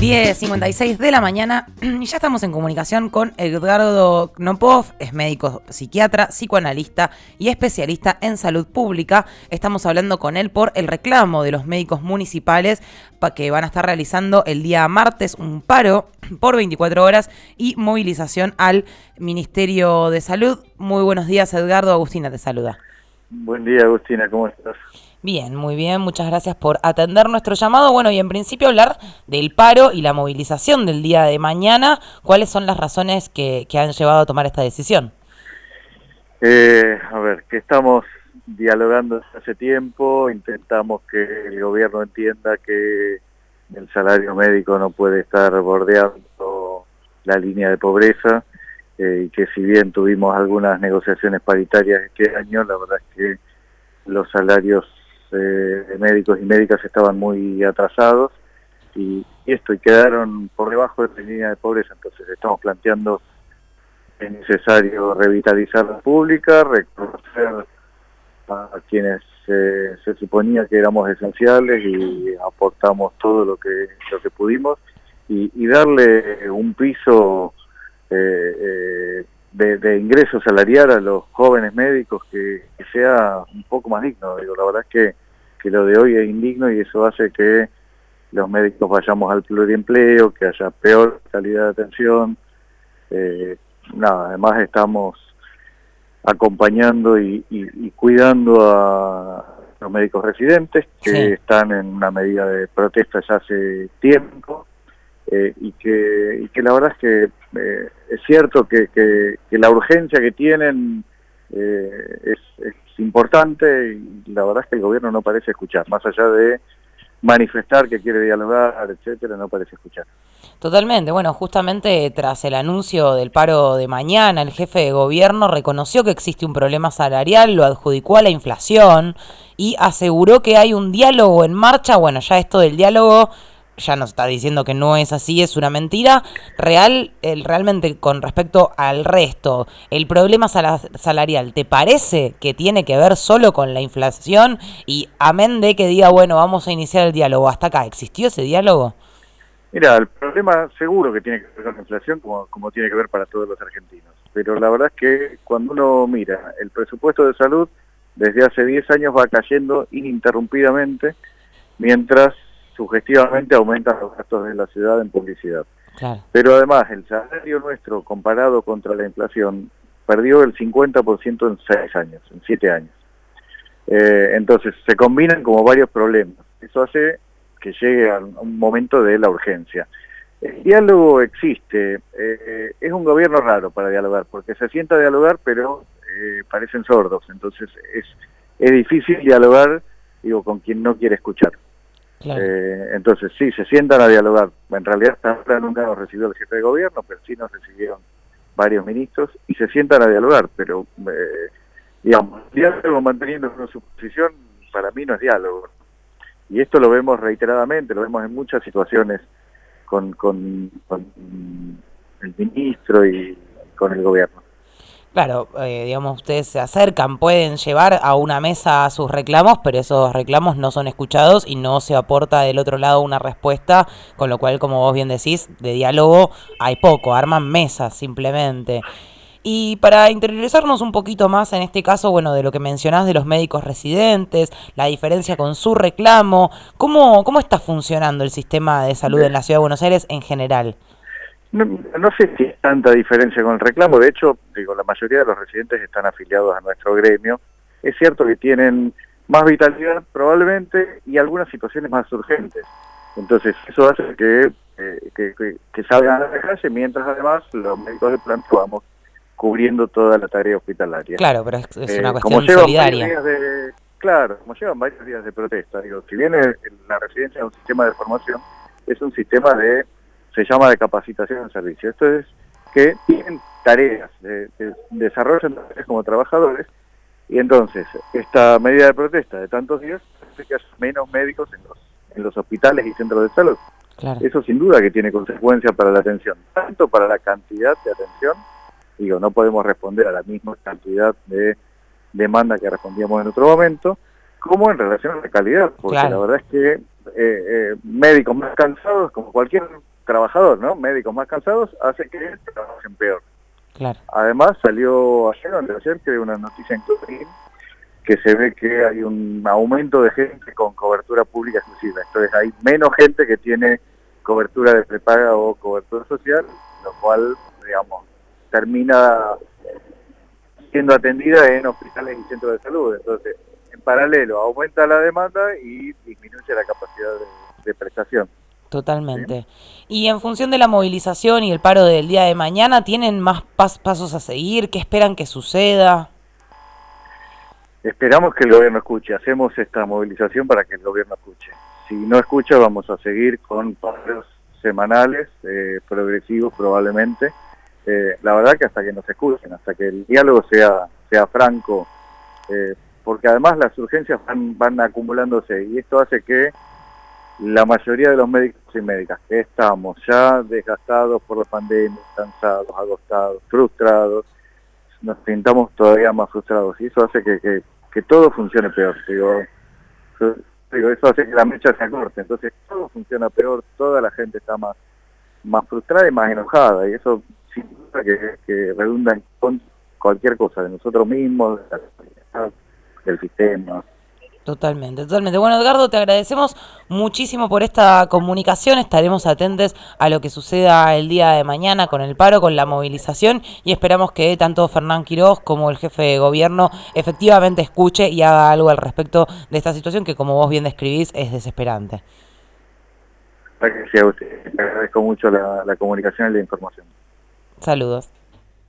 10.56 de la mañana y ya estamos en comunicación con Edgardo Knopov, es médico psiquiatra, psicoanalista y especialista en salud pública. Estamos hablando con él por el reclamo de los médicos municipales que van a estar realizando el día martes un paro por 24 horas y movilización al Ministerio de Salud. Muy buenos días Edgardo, Agustina te saluda. Buen día Agustina, ¿cómo estás? Bien, muy bien, muchas gracias por atender nuestro llamado. Bueno, y en principio hablar del paro y la movilización del día de mañana. ¿Cuáles son las razones que, han llevado a tomar esta decisión? Eh, a ver, que estamos dialogando hace tiempo, intentamos que el gobierno entienda que el salario médico no puede estar bordeando la línea de pobreza eh, y que si bien tuvimos algunas negociaciones paritarias este año, la verdad es que los salarios de médicos y médicas estaban muy atrasados y, esto y quedaron por debajo de la línea de pobreza, entonces estamos planteando es necesario revitalizar la pública, reconocer a quienes se suponía que éramos esenciales y aportamos todo lo que lo que pudimos y, darle un piso eh, eh, de, ingreso salarial a los jóvenes médicos que, sea un poco más digno. Digo, la verdad es que, que lo de hoy es indigno y eso hace que los médicos vayamos al pluriempleo, que haya peor calidad de atención. Eh, nada, además estamos acompañando y, cuidando a los médicos residentes que están en una medida de protesta ya hace tiempo eh, y, que, y que la verdad es que eh, es cierto que, la urgencia que tienen eh, es, importante y la verdad es que el gobierno no parece escuchar, más allá de manifestar que quiere dialogar, etcétera, no parece escuchar. Totalmente, bueno, justamente tras el anuncio del paro de mañana, el jefe de gobierno reconoció que existe un problema salarial, lo adjudicó a la inflación y aseguró que hay un diálogo en marcha, bueno, ya esto del diálogo ya nos está diciendo que no es así, es una mentira. Real, el, realmente con respecto al resto, el problema salarial, ¿te parece que tiene que ver solo con la inflación? Y amén de que diga, bueno, vamos a iniciar el diálogo. ¿Hasta acá existió ese diálogo? Mira, el problema seguro que tiene que ver con la inflación, como, como tiene que ver para todos los argentinos. Pero la verdad es que cuando uno mira el presupuesto de salud, desde hace 10 años va cayendo ininterrumpidamente, mientras sugestivamente aumentan los gastos de la ciudad en publicidad. Pero además, el salario nuestro comparado contra la inflación perdió el 50% en 6 años, en 7 años. Eh, entonces, se combinan como varios problemas. Eso hace que llegue a un momento de la urgencia. El diálogo existe, eh, es un gobierno raro para dialogar, porque se sienta a dialogar, pero eh, parecen sordos, entonces es, es difícil dialogar, digo, con quien no quiere escuchar. Eh, entonces, sí, se sientan a dialogar. En realidad, hasta ahora nunca nos recibió el jefe de gobierno, pero sí nos recibieron varios ministros y se sientan a dialogar. Pero, eh, digamos, diálogo manteniendo su posición, para mí no es diálogo. Y esto lo vemos reiteradamente, lo vemos en muchas situaciones con, con el ministro y con el gobierno. Claro, eh, digamos, ustedes se acercan, pueden llevar a una mesa sus reclamos, pero esos reclamos no son escuchados y no se aporta del otro lado una respuesta, con lo cual, como vos bien decís, de diálogo hay poco, arman mesas simplemente. Y para interiorizarnos un poquito más en este caso, bueno, de lo que mencionás de los médicos residentes, la diferencia con su reclamo, ¿cómo, cómo está funcionando el sistema de salud en la Ciudad de Buenos Aires en general? No, no, sé si hay tanta diferencia con el reclamo, de hecho, digo, la mayoría de los residentes están afiliados a nuestro gremio. Es cierto que tienen más vitalidad probablemente y algunas situaciones más urgentes. Entonces, eso hace que, eh, que, salgan a la calle, mientras además los médicos de planta vamos cubriendo toda la tarea hospitalaria. Claro, pero es, una eh, cuestión solidaria. claro, como llevan varios días de protesta, digo, si bien la residencia es un sistema de formación, es un sistema de se llama de capacitación en servicio. Esto es que tienen tareas, de, desarrollan tareas como trabajadores, y entonces esta medida de protesta de tantos días hace que haya menos médicos en los, en los hospitales y centros de salud. Eso sin duda que tiene consecuencias para la atención, tanto para la cantidad de atención, digo, no podemos responder a la misma cantidad de demanda que respondíamos en otro momento, como en relación a la calidad, porque la verdad es que eh, eh, médicos más cansados, como cualquier trabajador, ¿no? Médicos más cansados hace que trabajen peor. Claro. Además salió ayer o ayer que una noticia en Clarín que se ve que hay un aumento de gente con cobertura pública exclusiva. Entonces hay menos gente que tiene cobertura de prepaga o cobertura social, lo cual, digamos, termina siendo atendida en hospitales y centros de salud. Entonces, en paralelo, aumenta la demanda y disminuye la capacidad de, prestación. Totalmente. Y en función de la movilización y el paro del día de mañana, ¿tienen más pasos a seguir? ¿Qué esperan que suceda? Esperamos que el gobierno escuche, hacemos esta movilización para que el gobierno escuche. Si no escucha vamos a seguir con paros semanales, eh, progresivos probablemente. Eh, la verdad que hasta que nos escuchen, hasta que el diálogo sea, sea franco, eh, porque además las urgencias van, van acumulándose y esto hace que la mayoría de los médicos y médicas estamos ya desgastados por la pandemia, cansados, agotados, frustrados, nos sintamos todavía más frustrados y eso hace que, que, todo funcione peor. Digo, digo, eso hace que la mecha se acorte, entonces todo funciona peor, toda la gente está más, más frustrada y más enojada y eso significa que, que redunda en cualquier cosa, de nosotros mismos, del sistema. Totalmente, totalmente. Bueno, Edgardo, te agradecemos muchísimo por esta comunicación. Estaremos atentos a lo que suceda el día de mañana con el paro, con la movilización y esperamos que tanto Fernán Quiroz como el jefe de gobierno efectivamente escuche y haga algo al respecto de esta situación que, como vos bien describís, es desesperante. Gracias a usted. Agradezco mucho la, la comunicación y la información. Saludos.